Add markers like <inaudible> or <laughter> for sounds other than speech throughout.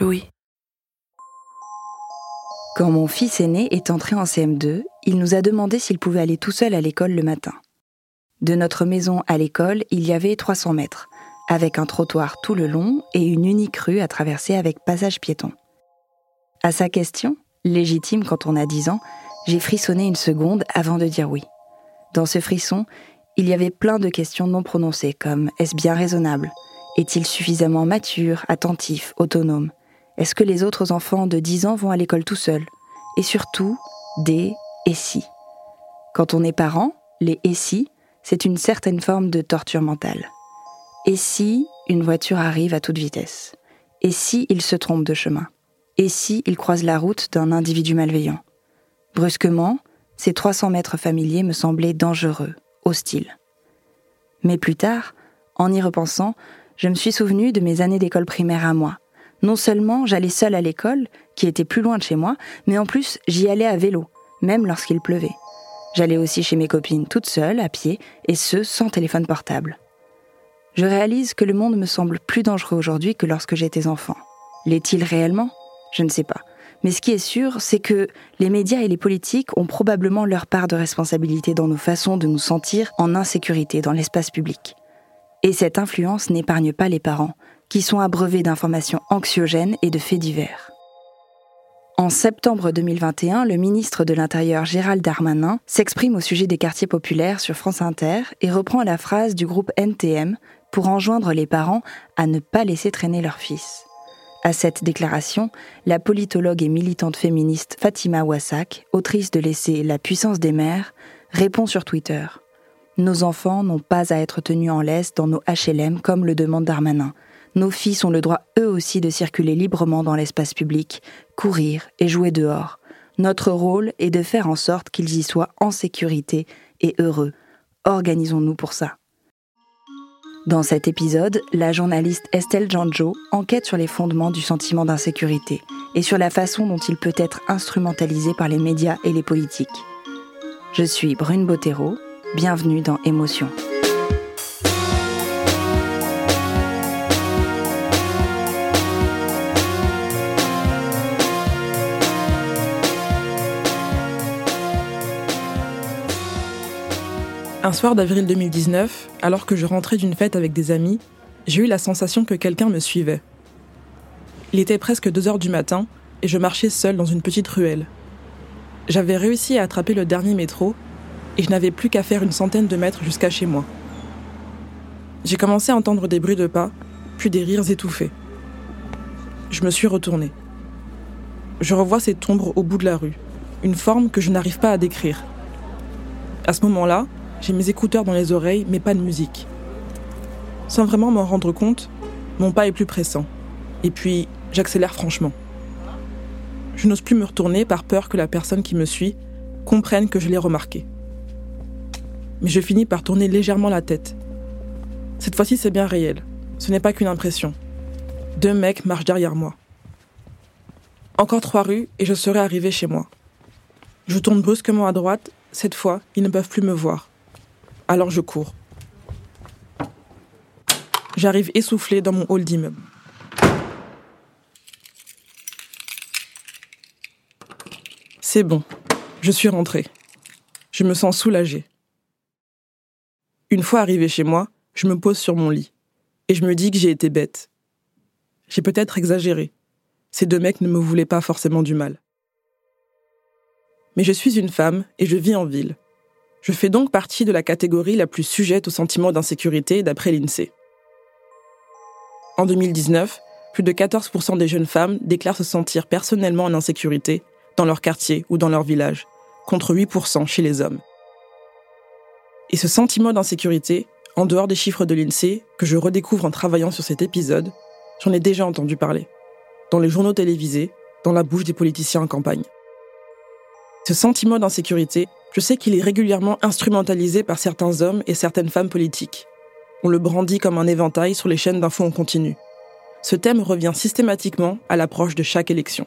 Louis. Quand mon fils aîné est entré en CM2, il nous a demandé s'il pouvait aller tout seul à l'école le matin. De notre maison à l'école, il y avait 300 mètres avec un trottoir tout le long et une unique rue à traverser avec passage piéton. À sa question, légitime quand on a 10 ans, j'ai frissonné une seconde avant de dire oui. Dans ce frisson, il y avait plein de questions non prononcées comme est-ce bien raisonnable? Est-il suffisamment mature, attentif, autonome? Est-ce que les autres enfants de 10 ans vont à l'école tout seuls? Et surtout, des et si. Quand on est parent, les et si, c'est une certaine forme de torture mentale. Et si une voiture arrive à toute vitesse Et si il se trompe de chemin Et si il croise la route d'un individu malveillant Brusquement, ces 300 mètres familiers me semblaient dangereux, hostiles. Mais plus tard, en y repensant, je me suis souvenu de mes années d'école primaire à moi. Non seulement j'allais seule à l'école, qui était plus loin de chez moi, mais en plus j'y allais à vélo, même lorsqu'il pleuvait. J'allais aussi chez mes copines toute seule, à pied, et ce, sans téléphone portable je réalise que le monde me semble plus dangereux aujourd'hui que lorsque j'étais enfant. L'est-il réellement? Je ne sais pas. Mais ce qui est sûr, c'est que les médias et les politiques ont probablement leur part de responsabilité dans nos façons de nous sentir en insécurité dans l'espace public. Et cette influence n'épargne pas les parents, qui sont abreuvés d'informations anxiogènes et de faits divers. En septembre 2021, le ministre de l'Intérieur Gérald Darmanin s'exprime au sujet des quartiers populaires sur France Inter et reprend la phrase du groupe NTM pour enjoindre les parents à ne pas laisser traîner leur fils. À cette déclaration, la politologue et militante féministe Fatima Wassak, autrice de l'essai La puissance des mères, répond sur Twitter. Nos enfants n'ont pas à être tenus en laisse dans nos HLM comme le demande Darmanin. Nos fils ont le droit eux aussi de circuler librement dans l'espace public, courir et jouer dehors. Notre rôle est de faire en sorte qu'ils y soient en sécurité et heureux. Organisons-nous pour ça. Dans cet épisode, la journaliste Estelle Janjo enquête sur les fondements du sentiment d'insécurité et sur la façon dont il peut être instrumentalisé par les médias et les politiques. Je suis Brune Bottero, bienvenue dans Émotion. Un soir d'avril 2019, alors que je rentrais d'une fête avec des amis, j'ai eu la sensation que quelqu'un me suivait. Il était presque 2 heures du matin et je marchais seule dans une petite ruelle. J'avais réussi à attraper le dernier métro et je n'avais plus qu'à faire une centaine de mètres jusqu'à chez moi. J'ai commencé à entendre des bruits de pas, puis des rires étouffés. Je me suis retournée. Je revois cette ombre au bout de la rue, une forme que je n'arrive pas à décrire. À ce moment-là, j'ai mes écouteurs dans les oreilles, mais pas de musique. Sans vraiment m'en rendre compte, mon pas est plus pressant. Et puis, j'accélère franchement. Je n'ose plus me retourner par peur que la personne qui me suit comprenne que je l'ai remarqué. Mais je finis par tourner légèrement la tête. Cette fois-ci, c'est bien réel. Ce n'est pas qu'une impression. Deux mecs marchent derrière moi. Encore trois rues et je serai arrivé chez moi. Je tourne brusquement à droite. Cette fois, ils ne peuvent plus me voir. Alors je cours. J'arrive essoufflé dans mon hall d'immeuble. C'est bon, je suis rentré. Je me sens soulagé. Une fois arrivé chez moi, je me pose sur mon lit. Et je me dis que j'ai été bête. J'ai peut-être exagéré. Ces deux mecs ne me voulaient pas forcément du mal. Mais je suis une femme et je vis en ville. Je fais donc partie de la catégorie la plus sujette au sentiment d'insécurité d'après l'INSEE. En 2019, plus de 14% des jeunes femmes déclarent se sentir personnellement en insécurité dans leur quartier ou dans leur village, contre 8% chez les hommes. Et ce sentiment d'insécurité, en dehors des chiffres de l'INSEE, que je redécouvre en travaillant sur cet épisode, j'en ai déjà entendu parler. Dans les journaux télévisés, dans la bouche des politiciens en campagne. Ce sentiment d'insécurité, je sais qu'il est régulièrement instrumentalisé par certains hommes et certaines femmes politiques. On le brandit comme un éventail sur les chaînes d'infos en continu ce thème revient systématiquement à l'approche de chaque élection.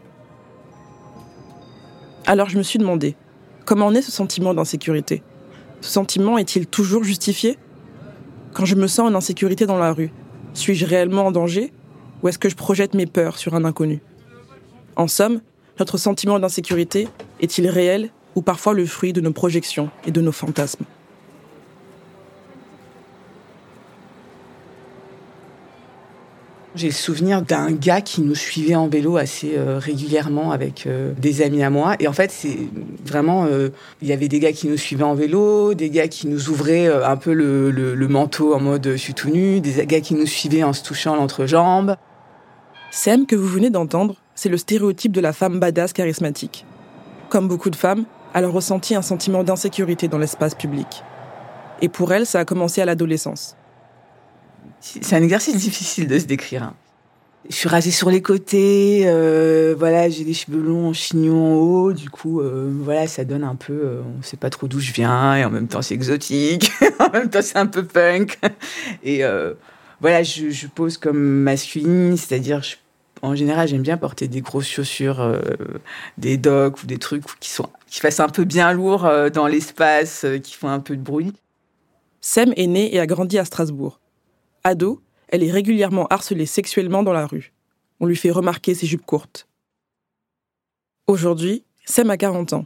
Alors je me suis demandé, comment est ce sentiment d'insécurité? Ce sentiment est-il toujours justifié? Quand je me sens en insécurité dans la rue, suis-je réellement en danger? Ou est-ce que je projette mes peurs sur un inconnu? En somme, notre sentiment d'insécurité est-il réel ou parfois le fruit de nos projections et de nos fantasmes? J'ai le souvenir d'un gars qui nous suivait en vélo assez euh, régulièrement avec euh, des amis à moi. Et en fait, c'est vraiment, euh, il y avait des gars qui nous suivaient en vélo, des gars qui nous ouvraient un peu le, le, manteau en mode je suis tout nu, des gars qui nous suivaient en se touchant l'entrejambe. Sam que vous venez d'entendre, c'est le stéréotype de la femme badass charismatique. Comme beaucoup de femmes, elle a ressenti un sentiment d'insécurité dans l'espace public. Et pour elle, ça a commencé à l'adolescence. C'est un exercice difficile de se décrire. Hein. Je suis rasée sur les côtés, euh, voilà, j'ai des cheveux longs en chignon en haut, du coup, euh, voilà, ça donne un peu, euh, on sait pas trop d'où je viens, et en même temps c'est exotique, <laughs> en même temps c'est un peu punk, et voilà, je, pose comme masculine, c'est-à-dire, en général, j'aime bien porter des grosses chaussures, des docks ou des trucs qui sont, qui fassent un peu bien lourd dans l'espace, qui font un peu de bruit. Sem est née et a grandi à Strasbourg. Ado, elle est régulièrement harcelée sexuellement dans la rue. On lui fait remarquer ses jupes courtes. Aujourd'hui, Sem a 40 ans.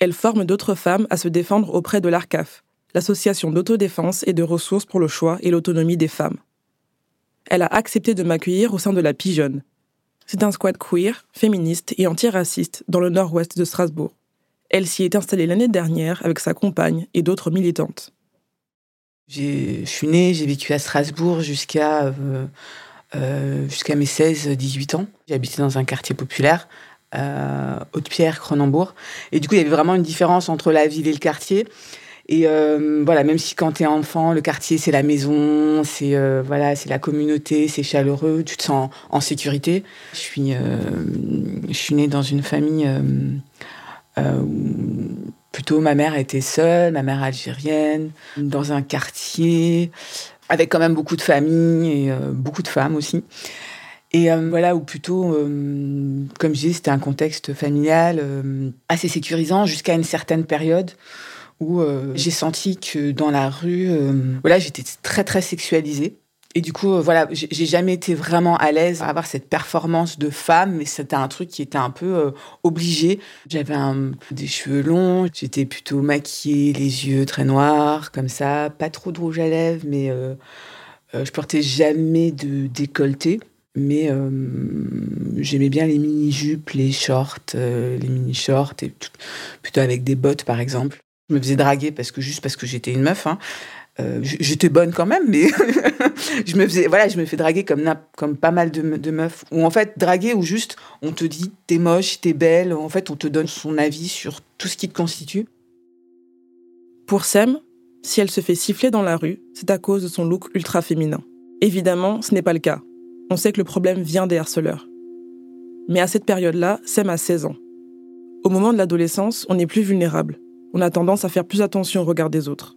Elle forme d'autres femmes à se défendre auprès de l'ARCAF, l'association d'autodéfense et de ressources pour le choix et l'autonomie des femmes. Elle a accepté de m'accueillir au sein de la Pigeonne. C'est un squat queer, féministe et antiraciste dans le nord-ouest de Strasbourg. Elle s'y est installée l'année dernière avec sa compagne et d'autres militantes. Je suis née, j'ai vécu à Strasbourg jusqu'à euh, euh, mes 16-18 ans. J'ai habité dans un quartier populaire, euh, Haute-Pierre, Cronenbourg. Et du coup, il y avait vraiment une différence entre la ville et le quartier. Et euh, voilà, même si quand tu es enfant, le quartier, c'est la maison, c'est voilà, la communauté, c'est chaleureux, tu te sens en sécurité. Je suis, je suis née dans une famille plutôt ma mère était seule, ma mère algérienne, dans un quartier avec quand même beaucoup de familles et euh, beaucoup de femmes aussi. Et euh, voilà, ou plutôt, euh, comme je disais, c'était un contexte familial assez sécurisant jusqu'à une certaine période où j'ai senti que dans la rue, voilà, j'étais très très sexualisée. Et du coup, euh, voilà, j'ai jamais été vraiment à l'aise à avoir cette performance de femme, mais c'était un truc qui était un peu euh, obligé. J'avais des cheveux longs, j'étais plutôt maquillée, les yeux très noirs, comme ça, pas trop de rouge à lèvres, mais euh, je portais jamais de décolleté. Mais j'aimais bien les mini-jupes, les shorts, les mini-shorts, plutôt avec des bottes, par exemple. Je me faisais draguer parce que juste parce que j'étais une meuf. Hein. Euh, j'étais bonne quand même, mais <laughs> je me faisais, voilà, je me fais draguer comme, comme pas mal de, meufs. Ou en fait, draguer ou juste, on te dit t'es moche, t'es belle. En fait, on te donne son avis sur tout ce qui te constitue. Pour Sem, si elle se fait siffler dans la rue, c'est à cause de son look ultra féminin. Évidemment, ce n'est pas le cas. On sait que le problème vient des harceleurs. Mais à cette période-là, Sem a 16 ans. Au moment de l'adolescence, on est plus vulnérable. On a tendance à faire plus attention au regard des autres.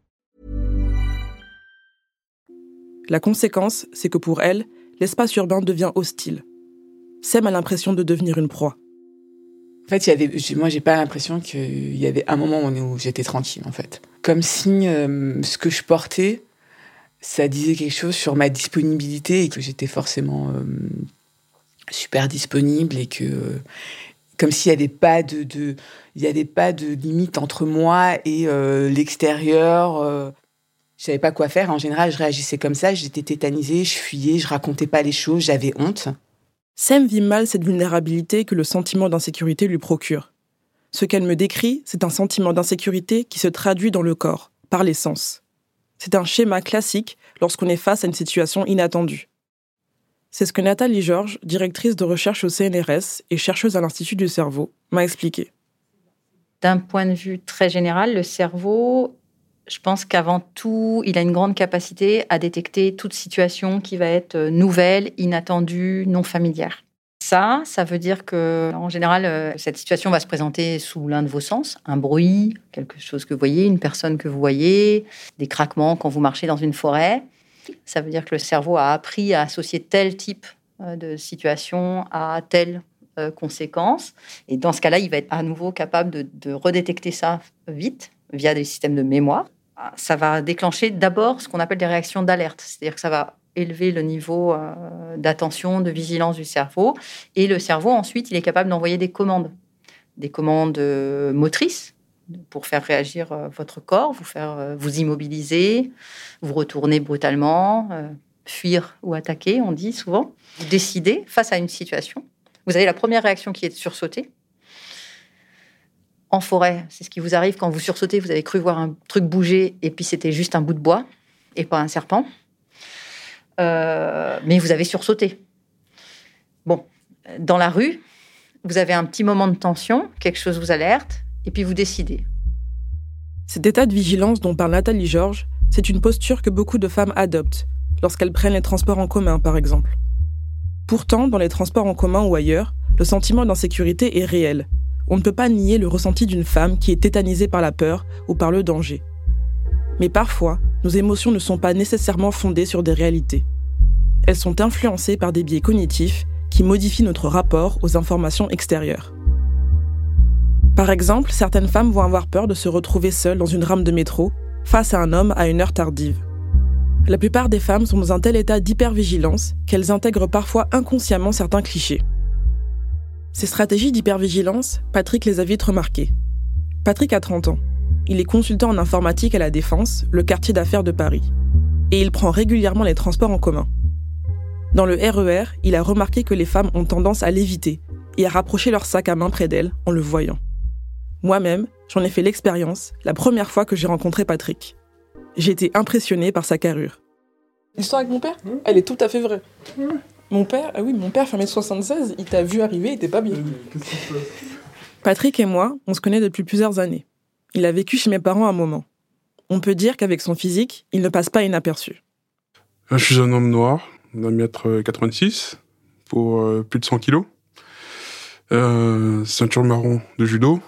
La conséquence, c'est que pour elle, l'espace urbain devient hostile. Sem a l'impression de devenir une proie. En fait, il y avait, moi, j'ai pas l'impression qu'il y avait un moment où j'étais tranquille, en fait. Comme si euh, ce que je portais, ça disait quelque chose sur ma disponibilité et que j'étais forcément euh, super disponible et que, comme s'il n'y avait pas de, il y avait pas de limite entre moi et euh, l'extérieur. Je savais pas quoi faire. En général, je réagissais comme ça. J'étais tétanisée, je fuyais, je racontais pas les choses, j'avais honte. Sem vit mal cette vulnérabilité que le sentiment d'insécurité lui procure. Ce qu'elle me décrit, c'est un sentiment d'insécurité qui se traduit dans le corps, par les sens. C'est un schéma classique lorsqu'on est face à une situation inattendue. C'est ce que Nathalie Georges, directrice de recherche au CNRS et chercheuse à l'Institut du cerveau, m'a expliqué. D'un point de vue très général, le cerveau, je pense qu'avant tout, il a une grande capacité à détecter toute situation qui va être nouvelle, inattendue, non familière. Ça, ça veut dire que, en général, euh, cette situation va se présenter sous l'un de vos sens un bruit, quelque chose que vous voyez, une personne que vous voyez, des craquements quand vous marchez dans une forêt. Ça veut dire que le cerveau a appris à associer tel type euh, de situation à telle euh, conséquence. Et dans ce cas-là, il va être à nouveau capable de, redétecter ça vite via des systèmes de mémoire. Ça va déclencher d'abord ce qu'on appelle des réactions d'alerte. C'est-à-dire que ça va élever le niveau euh, d'attention, de vigilance du cerveau. Et le cerveau, ensuite, il est capable d'envoyer des commandes. Des commandes motrices, pour faire réagir euh, votre corps, vous faire euh, vous immobiliser, vous retourner brutalement, euh, fuir ou attaquer, on dit souvent. Vous décidez face à une situation. Vous avez la première réaction qui est de sursauter. En forêt, c'est ce qui vous arrive quand vous sursautez, vous avez cru voir un truc bouger et puis c'était juste un bout de bois et pas un serpent. mais vous avez sursauté. Bon, dans la rue, vous avez un petit moment de tension, quelque chose vous alerte, et puis vous décidez. Cet état de vigilance dont parle Nathalie Georges, c'est une posture que beaucoup de femmes adoptent, lorsqu'elles prennent les transports en commun par exemple. Pourtant, dans les transports en commun ou ailleurs, le sentiment d'insécurité est réel. On ne peut pas nier le ressenti d'une femme qui est tétanisée par la peur ou par le danger. Mais parfois, nos émotions ne sont pas nécessairement fondées sur des réalités. Elles sont influencées par des biais cognitifs qui modifient notre rapport aux informations extérieures. Par exemple, certaines femmes vont avoir peur de se retrouver seules dans une rame de métro, face à un homme à une heure tardive. La plupart des femmes sont dans un tel état d'hypervigilance qu'elles intègrent parfois inconsciemment certains clichés. Ces stratégies d'hypervigilance, Patrick les a vite remarquées. Patrick a 30 ans. Il est consultant en informatique à la Défense, le quartier d'affaires de Paris. Et il prend régulièrement les transports en commun. Dans le RER, e il a remarqué que les femmes ont tendance à l'éviter et à rapprocher leur sac à main près d'elle en le voyant. Moi-même, j'en ai fait l'expérience la première fois que j'ai rencontré Patrick. J'ai été impressionnée par sa carrure. L'histoire avec mon père, elle est tout à fait vraie. Mon père, ah oui, mon père fait 1m76, il t'a vu arriver, il était pas bien. Patrick et moi, on se connaît depuis plusieurs années. Il a vécu chez mes parents un moment. On peut dire qu'avec son physique, il ne passe pas inaperçu. Je suis un homme noir, d'un mètre 86, pour euh, plus de 100 kilos. Euh, ceinture marron de judo,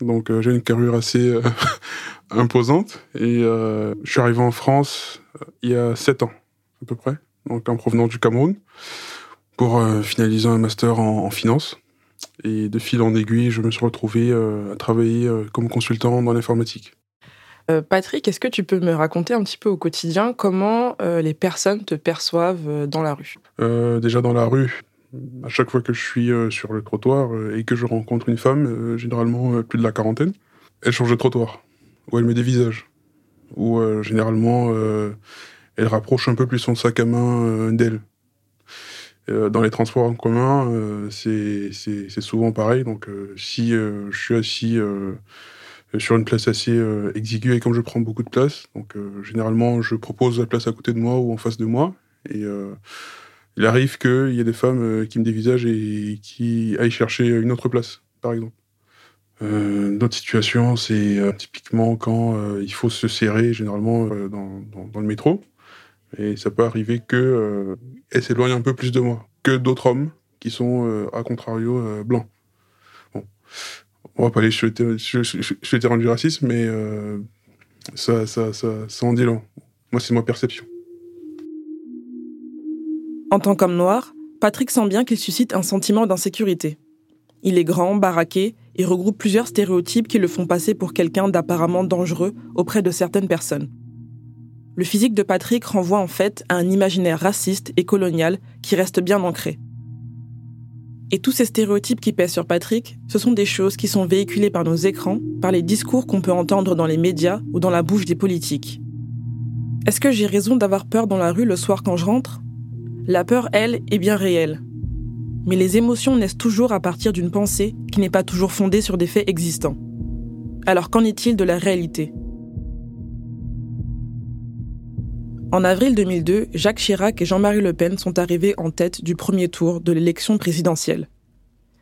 donc euh, j'ai une carrure assez euh, <laughs> imposante. Et euh, je suis arrivé en France il y a 7 ans à peu près, donc en provenance du Cameroun, pour finaliser un master en, finance. Et de fil en aiguille, je me suis retrouvé à travailler comme consultant dans l'informatique. Patrick, est-ce que tu peux me raconter un petit peu au quotidien comment les personnes te perçoivent dans la rue? Déjà dans la rue, à chaque fois que je suis euh, sur le trottoir euh, et que je rencontre une femme, euh, généralement plus de la quarantaine, elle change de trottoir, ou elle met des visages, ou généralement elle rapproche un peu plus son sac à main d'elle. dans les transports en commun, c'est souvent pareil. Donc, si je suis assis sur une place assez exiguë et comme je prends beaucoup de place, donc généralement je propose la place à côté de moi ou en face de moi. Et il arrive qu'il y ait des femmes euh, qui me dévisagent et qui aillent chercher une autre place, par exemple. Euh, D'autres situations, c'est euh, typiquement quand euh, il faut se serrer, généralement dans, dans, le métro. Et ça peut arriver que elle s'éloigne un peu plus de moi que d'autres hommes qui sont, à contrario, blancs. Bon. On va pas aller chez le terrain du racisme, mais ça, ça, ça, ça en dit long. Moi, c'est ma perception. En tant qu'homme noir, Patrick sent bien qu'il suscite un sentiment d'insécurité. Il est grand, baraqué et regroupe plusieurs stéréotypes qui le font passer pour quelqu'un d'apparemment dangereux auprès de certaines personnes. Le physique de Patrick renvoie en fait à un imaginaire raciste et colonial qui reste bien ancré. Et tous ces stéréotypes qui pèsent sur Patrick, ce sont des choses qui sont véhiculées par nos écrans, par les discours qu'on peut entendre dans les médias ou dans la bouche des politiques. Est-ce que j'ai raison d'avoir peur dans la rue le soir quand je rentre? La peur, elle, est bien réelle. Mais les émotions naissent toujours à partir d'une pensée qui n'est pas toujours fondée sur des faits existants. Alors qu'en est-il de la réalité? En avril 2002, Jacques Chirac et Jean-Marie Le Pen sont arrivés en tête du premier tour de l'élection présidentielle.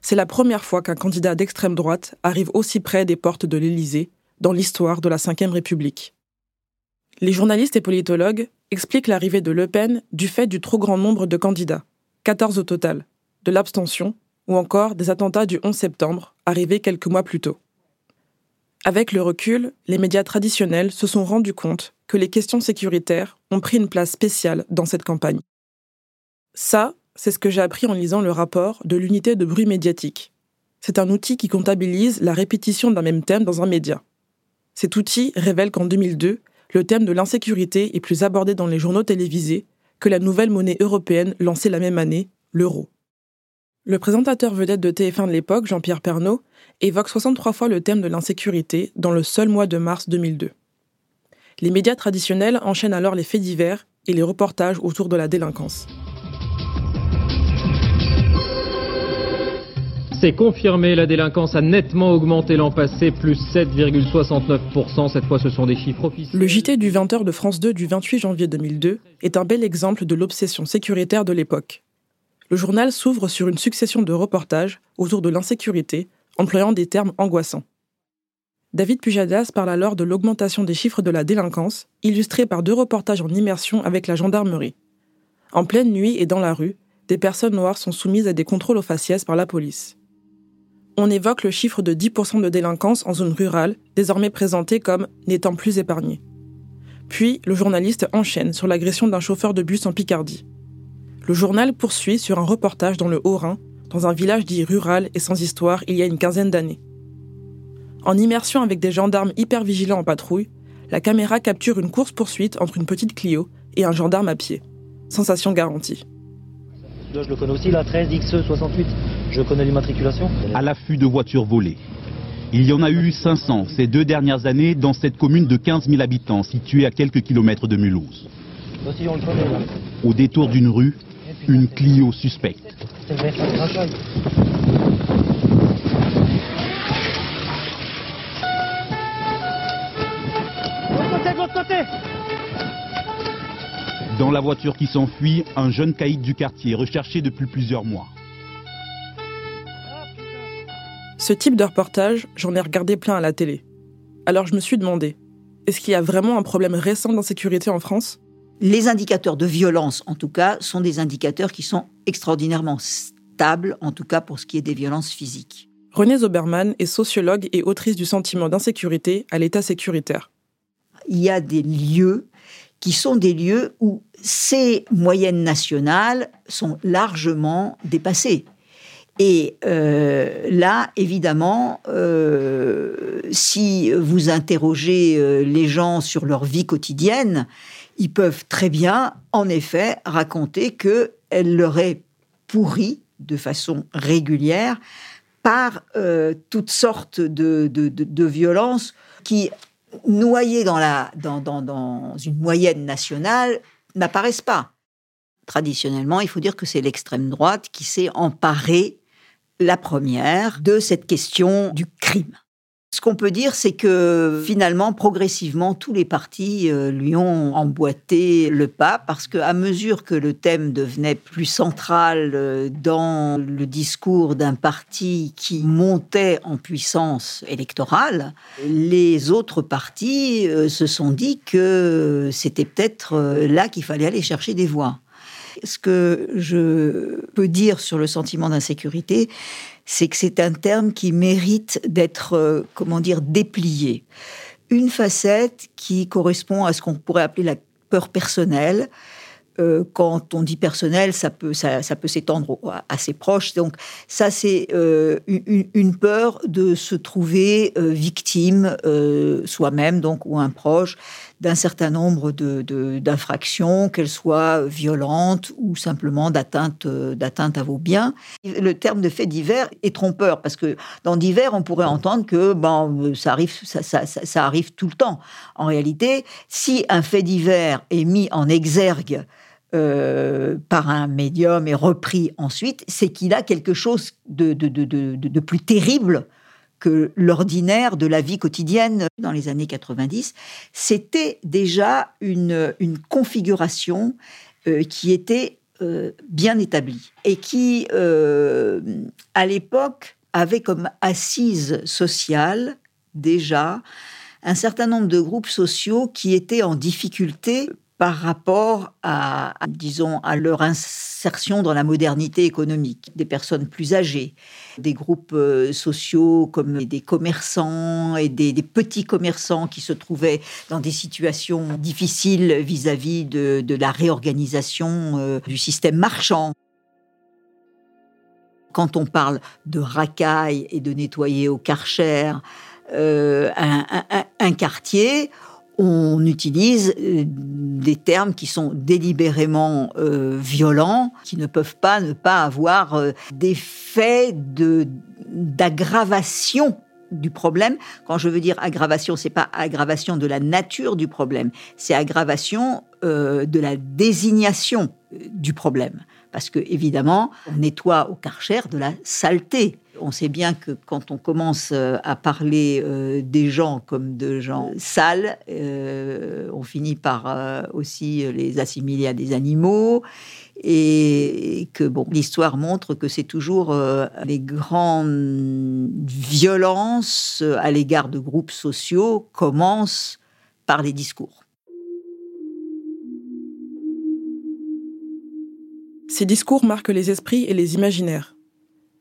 C'est la première fois qu'un candidat d'extrême droite arrive aussi près des portes de l'Élysée dans l'histoire de la Ve République. Les journalistes et politologues expliquent l'arrivée de Le Pen du fait du trop grand nombre de candidats, 14 au total, de l'abstention ou encore des attentats du 11 septembre arrivés quelques mois plus tôt. Avec le recul, les médias traditionnels se sont rendus compte que les questions sécuritaires ont pris une place spéciale dans cette campagne. Ça, c'est ce que j'ai appris en lisant le rapport de l'unité de bruit médiatique. C'est un outil qui comptabilise la répétition d'un même thème dans un média. Cet outil révèle qu'en 2002, le thème de l'insécurité est plus abordé dans les journaux télévisés que la nouvelle monnaie européenne lancée la même année, l'euro. Le présentateur vedette de TF1 de l'époque, Jean-Pierre Pernaud, évoque 63 fois le thème de l'insécurité dans le seul mois de mars 2002. Les médias traditionnels enchaînent alors les faits divers et les reportages autour de la délinquance. C'est confirmé, la délinquance a nettement augmenté l'an passé, plus 7,69%. Cette fois, ce sont des chiffres officiels. Le JT du 20h de France 2 du 28 janvier 2002 est un bel exemple de l'obsession sécuritaire de l'époque. Le journal s'ouvre sur une succession de reportages autour de l'insécurité, employant des termes angoissants. David Pujadas parle alors de l'augmentation des chiffres de la délinquance, illustrés par deux reportages en immersion avec la gendarmerie. En pleine nuit et dans la rue, des personnes noires sont soumises à des contrôles aux faciès par la police. On évoque le chiffre de 10% de délinquance en zone rurale, désormais présenté comme n'étant plus épargné. Puis, le journaliste enchaîne sur l'agression d'un chauffeur de bus en Picardie. Le journal poursuit sur un reportage dans le Haut-Rhin, dans un village dit rural et sans histoire il y a une quinzaine d'années. En immersion avec des gendarmes hyper vigilants en patrouille, la caméra capture une course-poursuite entre une petite Clio et un gendarme à pied. Sensation garantie. je le connais aussi, la 13 XE68. Je connais l'immatriculation. À l'affût de voitures volées. Il y en a eu 500 ces deux dernières années dans cette commune de 15 000 habitants située à quelques kilomètres de Mulhouse. Au détour d'une rue, une Clio suspecte. Dans la voiture qui s'enfuit, un jeune caïd du quartier recherché depuis plusieurs mois. Ce type de reportage, j'en ai regardé plein à la télé. Alors je me suis demandé, est-ce qu'il y a vraiment un problème récent d'insécurité en France? Les indicateurs de violence, en tout cas, sont des indicateurs qui sont extraordinairement stables, en tout cas pour ce qui est des violences physiques. Renée Zoberman est sociologue et autrice du sentiment d'insécurité à l'état sécuritaire il y a des lieux qui sont des lieux où ces moyennes nationales sont largement dépassées. Et euh, là, évidemment, euh, si vous interrogez euh, les gens sur leur vie quotidienne, ils peuvent très bien, en effet, raconter qu'elle leur est pourrie de façon régulière par toutes sortes de, de, de violences qui noyés dans, la, dans, dans, dans une moyenne nationale, n'apparaissent pas. Traditionnellement, il faut dire que c'est l'extrême droite qui s'est emparée la première de cette question du crime. Ce qu'on peut dire, c'est que finalement, progressivement, tous les partis euh, lui ont emboîté le pas parce qu'à mesure que le thème devenait plus central euh, dans le discours d'un parti qui montait en puissance électorale, les autres partis euh, se sont dit que c'était peut-être là qu'il fallait aller chercher des voix. Ce que je peux dire sur le sentiment d'insécurité, c'est que c'est un terme qui mérite d'être, euh, comment dire, déplié. Une facette qui correspond à ce qu'on pourrait appeler la peur personnelle, Euh, quand on dit personnel, ça peut, ça, peut s'étendre à ses proches. Donc ça, c'est euh, une, peur de se trouver victime soi-même, donc ou un proche, d'un certain nombre d'infractions, de, qu'elles soient violentes ou simplement d'atteinte d'atteinte à vos biens. Le terme de fait divers est trompeur parce que dans divers, on pourrait entendre que ça arrive, ça, ça, arrive tout le temps. En réalité, si un fait divers est mis en exergue euh, par un médium et repris ensuite, c'est qu'il a quelque chose de, de, plus terrible que l'ordinaire de la vie quotidienne dans les années 90. C'était déjà une, configuration euh, qui était euh, bien établie et qui, à l'époque, avait comme assise sociale déjà un certain nombre de groupes sociaux qui étaient en difficulté par rapport à, disons, à leur insertion dans la modernité économique. Des personnes plus âgées, des groupes euh, sociaux comme des commerçants et des, petits commerçants qui se trouvaient dans des situations difficiles vis-à-vis de, la réorganisation euh, du système marchand. Quand on parle de racailles et de nettoyer au karcher euh, un quartier, on utilise euh, des termes qui sont délibérément euh, violents, qui ne peuvent pas ne pas avoir euh, d'effet de d'aggravation du problème. Quand je veux dire aggravation, c'est pas aggravation de la nature du problème, c'est aggravation de la désignation du problème. Parce que évidemment, on nettoie au karcher de la saleté. On sait bien que quand on commence euh, à parler euh, des gens comme de gens sales, euh, on finit par aussi les assimiler à des animaux et que bon, l'histoire montre que c'est toujours les grandes violences à l'égard de groupes sociaux commencent par les discours. Ces discours marquent les esprits et les imaginaires.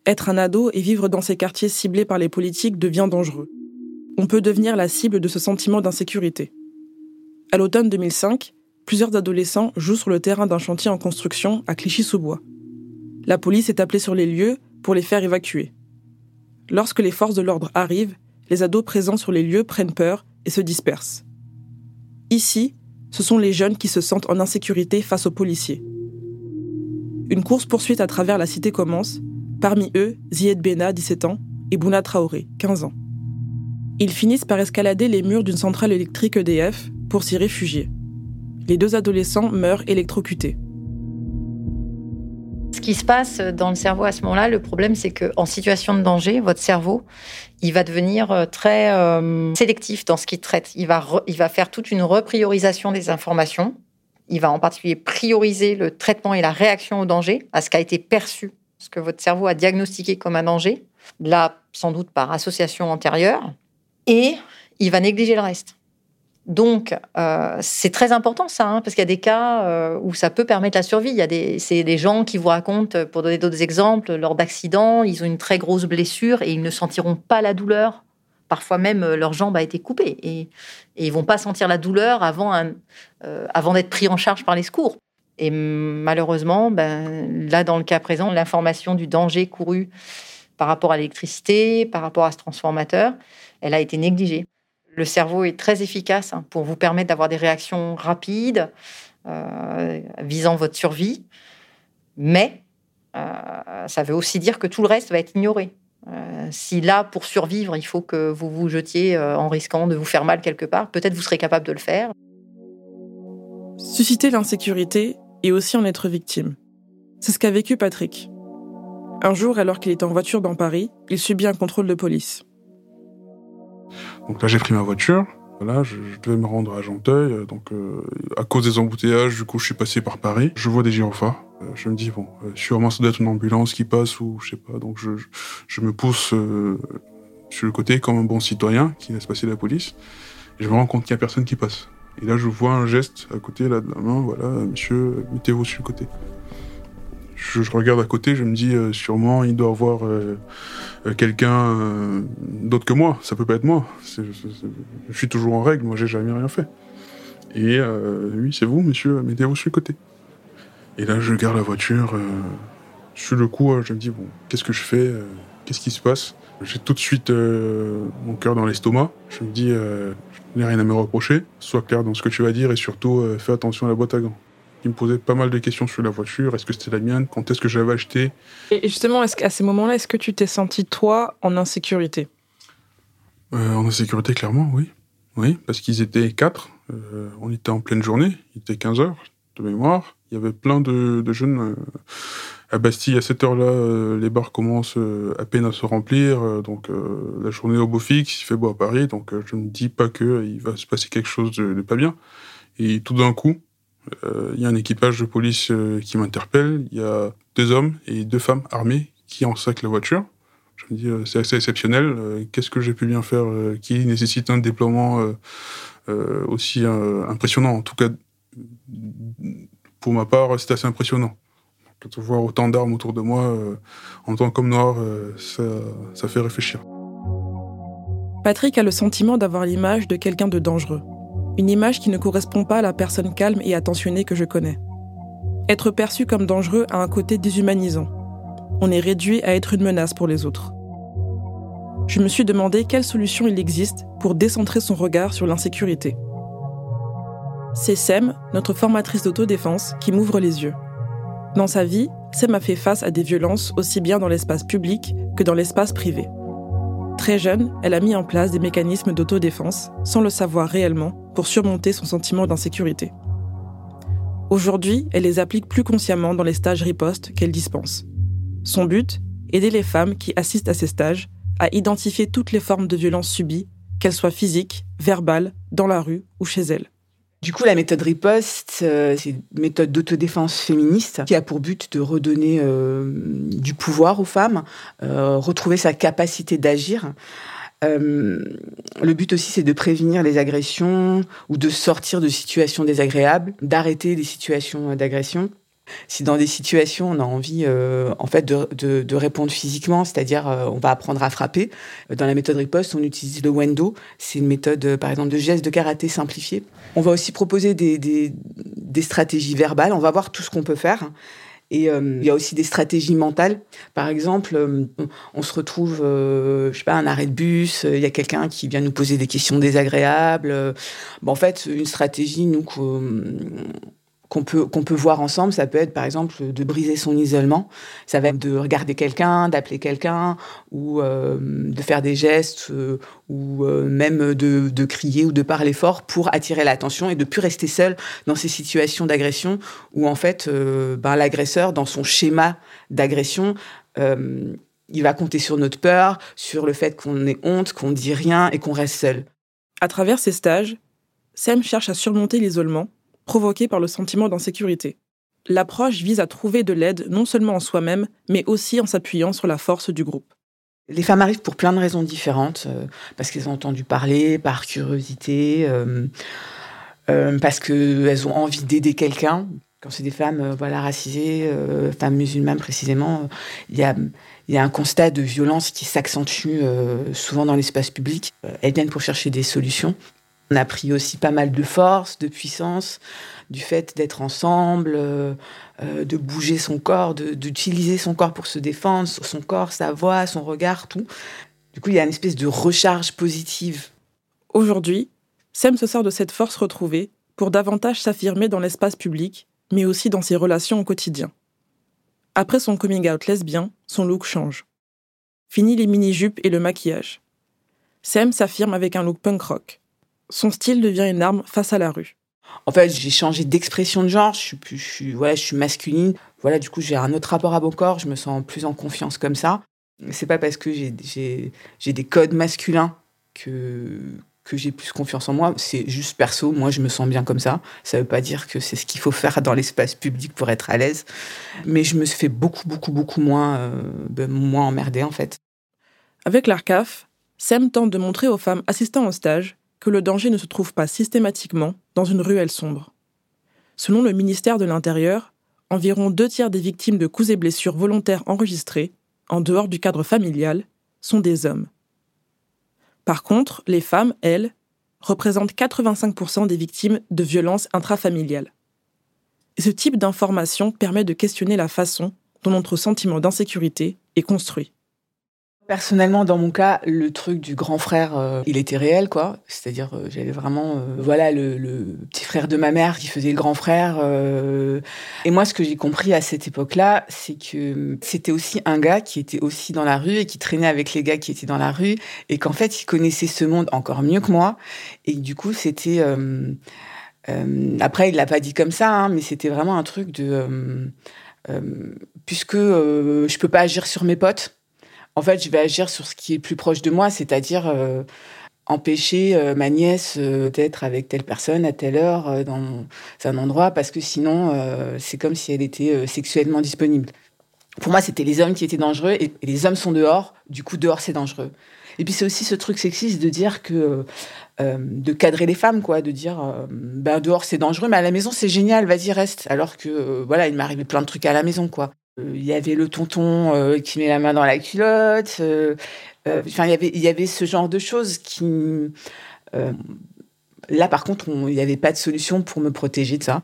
Être un ado et vivre dans ces quartiers ciblés par les politiques devient dangereux. On peut devenir la cible de ce sentiment d'insécurité. À l'automne 2005, plusieurs adolescents jouent sur le terrain d'un chantier en construction à Clichy-sous-Bois. La police est appelée sur les lieux pour les faire évacuer. Lorsque les forces de l'ordre arrivent, les ados présents sur les lieux prennent peur et se dispersent. Ici, ce sont les jeunes qui se sentent en insécurité face aux policiers. Une course-poursuite à travers la cité commence Parmi eux, Zied Bena, 17 ans, et Bouna Traoré, 15 ans. Ils finissent par escalader les murs d'une centrale électrique EDF pour s'y réfugier. Les deux adolescents meurent électrocutés. Ce qui se passe dans le cerveau à ce moment-là, le problème, c'est qu'en situation de danger, votre cerveau, il va devenir euh, très euh, sélectif dans ce qu'il traite. Il va, il va faire toute une repriorisation des informations. Il va en particulier prioriser le traitement et la réaction au danger, à ce qui a été perçu ce que votre cerveau a diagnostiqué comme un danger, là sans doute par association antérieure, et il va négliger le reste. Donc, euh, c'est très important ça, hein, parce qu'il y a des cas euh, où ça peut permettre la survie. Il y a des, c'est des gens qui vous racontent, pour donner d'autres exemples, lors d'accidents, ils ont une très grosse blessure et ils ne sentiront pas la douleur. Parfois même, euh, leur jambe a été coupée et, et ils vont pas sentir la douleur avant, un, avant d'être pris en charge par les secours. Et malheureusement, ben, là, dans le cas présent, l'information du danger couru par rapport à l'électricité, par rapport à ce transformateur, elle a été négligée. Le cerveau est très efficace hein, pour vous permettre d'avoir des réactions rapides euh, visant votre survie, mais euh, ça veut aussi dire que tout le reste va être ignoré. Euh, si là, pour survivre, il faut que vous vous jetiez en risquant de vous faire mal quelque part, peut-être vous serez capable de le faire. Susciter l'insécurité, et aussi en être victime. C'est ce qu'a vécu Patrick. Un jour, alors qu'il était en voiture dans Paris, il subit un contrôle de police. Donc là, j'ai pris ma voiture. Voilà, je, devais me rendre à Genteuil. Donc, euh, à cause des embouteillages, du coup, je suis passé par Paris. Je vois des gyrophares. Euh, je me dis, bon, euh, sûrement ça doit être une ambulance qui passe ou je sais pas. Donc, je, me pousse sur le côté comme un bon citoyen qui laisse passer la police. Et je me rends compte qu'il y a personne qui passe. Et là, je vois un geste à côté là, de la main, voilà, monsieur, mettez-vous sur le côté. Je, regarde à côté, je me dis, euh, sûrement, il doit avoir euh, euh, quelqu'un d'autre que moi. Ça peut pas être moi. je suis toujours en règle, moi, j'ai jamais rien fait. Et oui, c'est vous, monsieur, mettez-vous sur le côté. Et là, je garde la voiture. Euh, suis le coup, je me dis, bon, qu'est-ce que je fais Qu'est-ce qui se passe? J'ai tout de suite mon cœur dans l'estomac. Je me dis, je n'ai rien à me reprocher. Sois clair dans ce que tu vas dire et surtout, fais attention à la boîte à gants. Il me posait pas mal de questions sur la voiture. Est-ce que c'était la mienne? Quand est-ce que j'avais acheté? Et justement, est-ce qu'à ces moments-là, est-ce que tu t'es senti, toi, en insécurité? En insécurité, clairement, oui. Oui, parce qu'ils étaient quatre. Euh, on était en pleine journée, il était 15 heures de mémoire. Il y avait plein de, jeunes euh, à Bastille. À cette heure-là, euh, les bars commencent à peine à se remplir. donc la journée au beau fixe, il fait beau à Paris. Donc je ne dis pas qu'il va se passer quelque chose de, pas bien. Et tout d'un coup, il y a un équipage de police qui m'interpelle. Il y a deux hommes et deux femmes armées qui encerclent la voiture. Je me dis, c'est assez exceptionnel. Qu'est-ce que j'ai pu bien faire qui nécessite un déploiement euh, aussi euh, impressionnant. En tout cas, pour ma part, c'est assez impressionnant. De voir autant d'armes autour de moi, euh, en tant qu'homme noir, ça, ça fait réfléchir. Patrick a le sentiment d'avoir l'image de quelqu'un de dangereux. Une image qui ne correspond pas à la personne calme et attentionnée que je connais. Être perçu comme dangereux a un côté déshumanisant. On est réduit à être une menace pour les autres je me suis demandé quelle solution il existe pour décentrer son regard sur l'insécurité. C'est Sem, notre formatrice d'autodéfense, qui m'ouvre les yeux. Dans sa vie, Sem a fait face à des violences aussi bien dans l'espace public que dans l'espace privé. Très jeune, elle a mis en place des mécanismes d'autodéfense, sans le savoir réellement, pour surmonter son sentiment d'insécurité. Aujourd'hui, elle les applique plus consciemment dans les stages riposte qu'elle dispense. Son but Aider les femmes qui assistent à ces stages à identifier toutes les formes de violence subies, qu'elles soient physiques, verbales, dans la rue ou chez elles. Du coup, la méthode riposte, euh, c'est une méthode d'autodéfense féministe qui a pour but de redonner euh, du pouvoir aux femmes, euh, retrouver sa capacité d'agir. le but aussi, c'est de prévenir les agressions ou de sortir de situations désagréables, d'arrêter les situations d'agression si dans des situations on a envie euh, en fait de, de, répondre physiquement, c'est-à-dire euh, on va apprendre à frapper, dans la méthode riposte on utilise le wendo, c'est une méthode euh, par exemple de geste de karaté simplifié. On va aussi proposer des, des, des stratégies verbales, on va voir tout ce qu'on peut faire. Et il y a aussi des stratégies mentales. Par exemple, on, se retrouve, je sais pas, un arrêt de bus, il y a quelqu'un qui vient nous poser des questions désagréables. Bon, en fait, une stratégie, nous, qu'on peut peut voir ensemble, ça peut être par exemple de briser son isolement, ça va être de regarder quelqu'un, d'appeler quelqu'un ou euh, de faire des gestes euh, ou euh, même de, de, crier ou de parler fort pour attirer l'attention et de plus rester seul dans ces situations d'agression où en fait ben, l'agresseur dans son schéma d'agression il va compter sur notre peur, sur le fait qu'on ait honte, qu'on dit rien et qu'on reste seul. À travers ces stages, Sam cherche à surmonter l'isolement provoquée par le sentiment d'insécurité. L'approche vise à trouver de l'aide non seulement en soi-même, mais aussi en s'appuyant sur la force du groupe. Les femmes arrivent pour plein de raisons différentes, euh, parce qu'elles ont entendu parler, par curiosité, euh, euh, parce qu'elles ont envie d'aider quelqu'un. Quand c'est des femmes voilà, racisées, femmes musulmanes précisément, il y a, y a un constat de violence qui s'accentue souvent dans l'espace public. Elles viennent pour chercher des solutions. On a pris aussi pas mal de force, de puissance, du fait d'être ensemble, euh, euh, de bouger son corps, d'utiliser son corps pour se défendre, son corps, sa voix, son regard, tout. Du coup, il y a une espèce de recharge positive. Aujourd'hui, Sem se sert de cette force retrouvée pour davantage s'affirmer dans l'espace public, mais aussi dans ses relations au quotidien. Après son coming out lesbien, son look change. Fini les mini-jupes et le maquillage. Sem s'affirme avec un look punk rock son style devient une arme face à la rue. En fait, j'ai changé d'expression de genre. Je suis, je suis, je suis masculine. Voilà, du coup, j'ai un autre rapport à mon corps. Je me sens plus en confiance comme ça. C'est pas parce que j'ai des codes masculins que, que j'ai plus confiance en moi. C'est juste perso. Moi, je me sens bien comme ça. Ça veut pas dire que c'est ce qu'il faut faire dans l'espace public pour être à l'aise. Mais je me fais beaucoup, beaucoup, beaucoup moins, euh, ben, moins emmerder, en fait. Avec l'ARCAF, Sam tente de montrer aux femmes assistant au stage que le danger ne se trouve pas systématiquement dans une ruelle sombre. Selon le ministère de l'Intérieur, environ deux tiers des victimes de coups et blessures volontaires enregistrées, en dehors du cadre familial, sont des hommes. Par contre, les femmes, elles, représentent 85% des victimes de violences intrafamiliales. Ce type d'information permet de questionner la façon dont notre sentiment d'insécurité est construit. Personnellement, dans mon cas, le truc du grand frère, euh, il était réel, quoi. C'est-à-dire, euh, j'avais vraiment, euh, voilà, le, petit frère de ma mère qui faisait le grand frère. Et moi, ce que j'ai compris à cette époque-là, c'est que c'était aussi un gars qui était aussi dans la rue et qui traînait avec les gars qui étaient dans la rue, et qu'en fait, il connaissait ce monde encore mieux que moi. Et du coup, c'était après, il l'a pas dit comme ça, hein, mais c'était vraiment un truc de puisque je peux pas agir sur mes potes en fait, je vais agir sur ce qui est plus proche de moi, c'est-à-dire euh, empêcher euh, ma nièce euh, d'être avec telle personne à telle heure dans un endroit, parce que sinon, c'est comme si elle était sexuellement disponible. Pour moi, c'était les hommes qui étaient dangereux et, les hommes sont dehors. Du coup, dehors, c'est dangereux. Et puis, c'est aussi ce truc sexiste de dire que. de cadrer les femmes, quoi, de dire ben dehors c'est dangereux, mais à la maison c'est génial, vas-y reste. Alors que voilà, il arrivé plein de trucs à la maison, quoi. Euh, il y avait le tonton euh, qui met la main dans la culotte. Euh, enfin, il y avait, ce genre de choses qui. là, par contre, il n'y avait pas de solution pour me protéger de ça.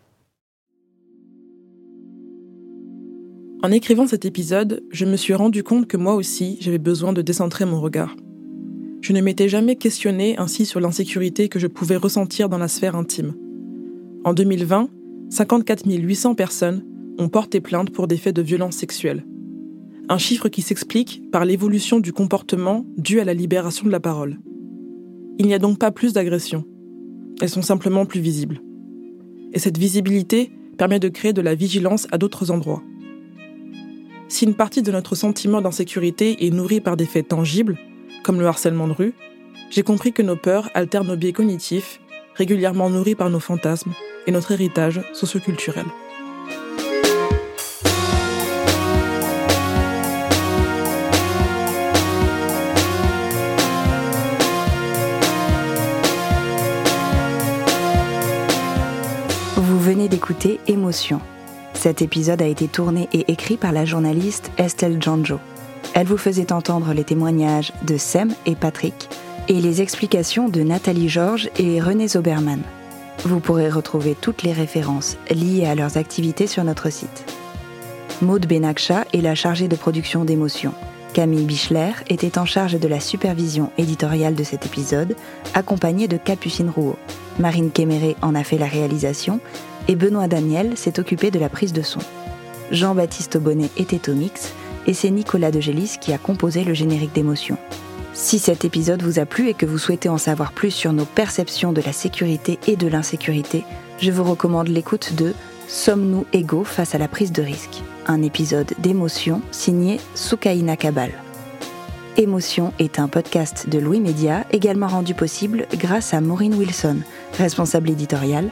En écrivant cet épisode, je me suis rendu compte que moi aussi, j'avais besoin de décentrer mon regard. Je ne m'étais jamais questionné ainsi sur l'insécurité que je pouvais ressentir dans la sphère intime. En 2020, 54 800 personnes ont porté plainte pour des faits de violence sexuelle. Un chiffre qui s'explique par l'évolution du comportement dû à la libération de la parole. Il n'y a donc pas plus d'agressions. Elles sont simplement plus visibles. Et cette visibilité permet de créer de la vigilance à d'autres endroits. Si une partie de notre sentiment d'insécurité est nourrie par des faits tangibles, comme le harcèlement de rue, j'ai compris que nos peurs altèrent nos biais cognitifs, régulièrement nourris par nos fantasmes et notre héritage socioculturel. Venez d'écouter Émotion. Cet épisode a été tourné et écrit par la journaliste Estelle Janjo. Elle vous faisait entendre les témoignages de Sem et Patrick et les explications de Nathalie Georges et René Zoberman. Vous pourrez retrouver toutes les références liées à leurs activités sur notre site. Maude Benakcha est la chargée de production d'émotion. Camille Bichler était en charge de la supervision éditoriale de cet épisode, accompagnée de Capucine Rouault. Marine Kéméré en a fait la réalisation et Benoît Daniel s'est occupé de la prise de son. Jean-Baptiste Bonnet était au mix et c'est Nicolas de Gélis qui a composé le générique d'émotion. Si cet épisode vous a plu et que vous souhaitez en savoir plus sur nos perceptions de la sécurité et de l'insécurité, je vous recommande l'écoute de Sommes-nous égaux face à la prise de risque? Un épisode d'émotion signé Soukaina Kabal. Émotion est un podcast de Louis Média, également rendu possible grâce à Maureen Wilson, responsable éditoriale,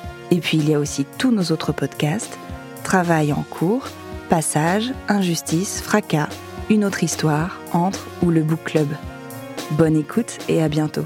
Et puis il y a aussi tous nos autres podcasts, Travail en cours, Passage, Injustice, Fracas, Une autre histoire, Entre ou le Book Club. Bonne écoute et à bientôt.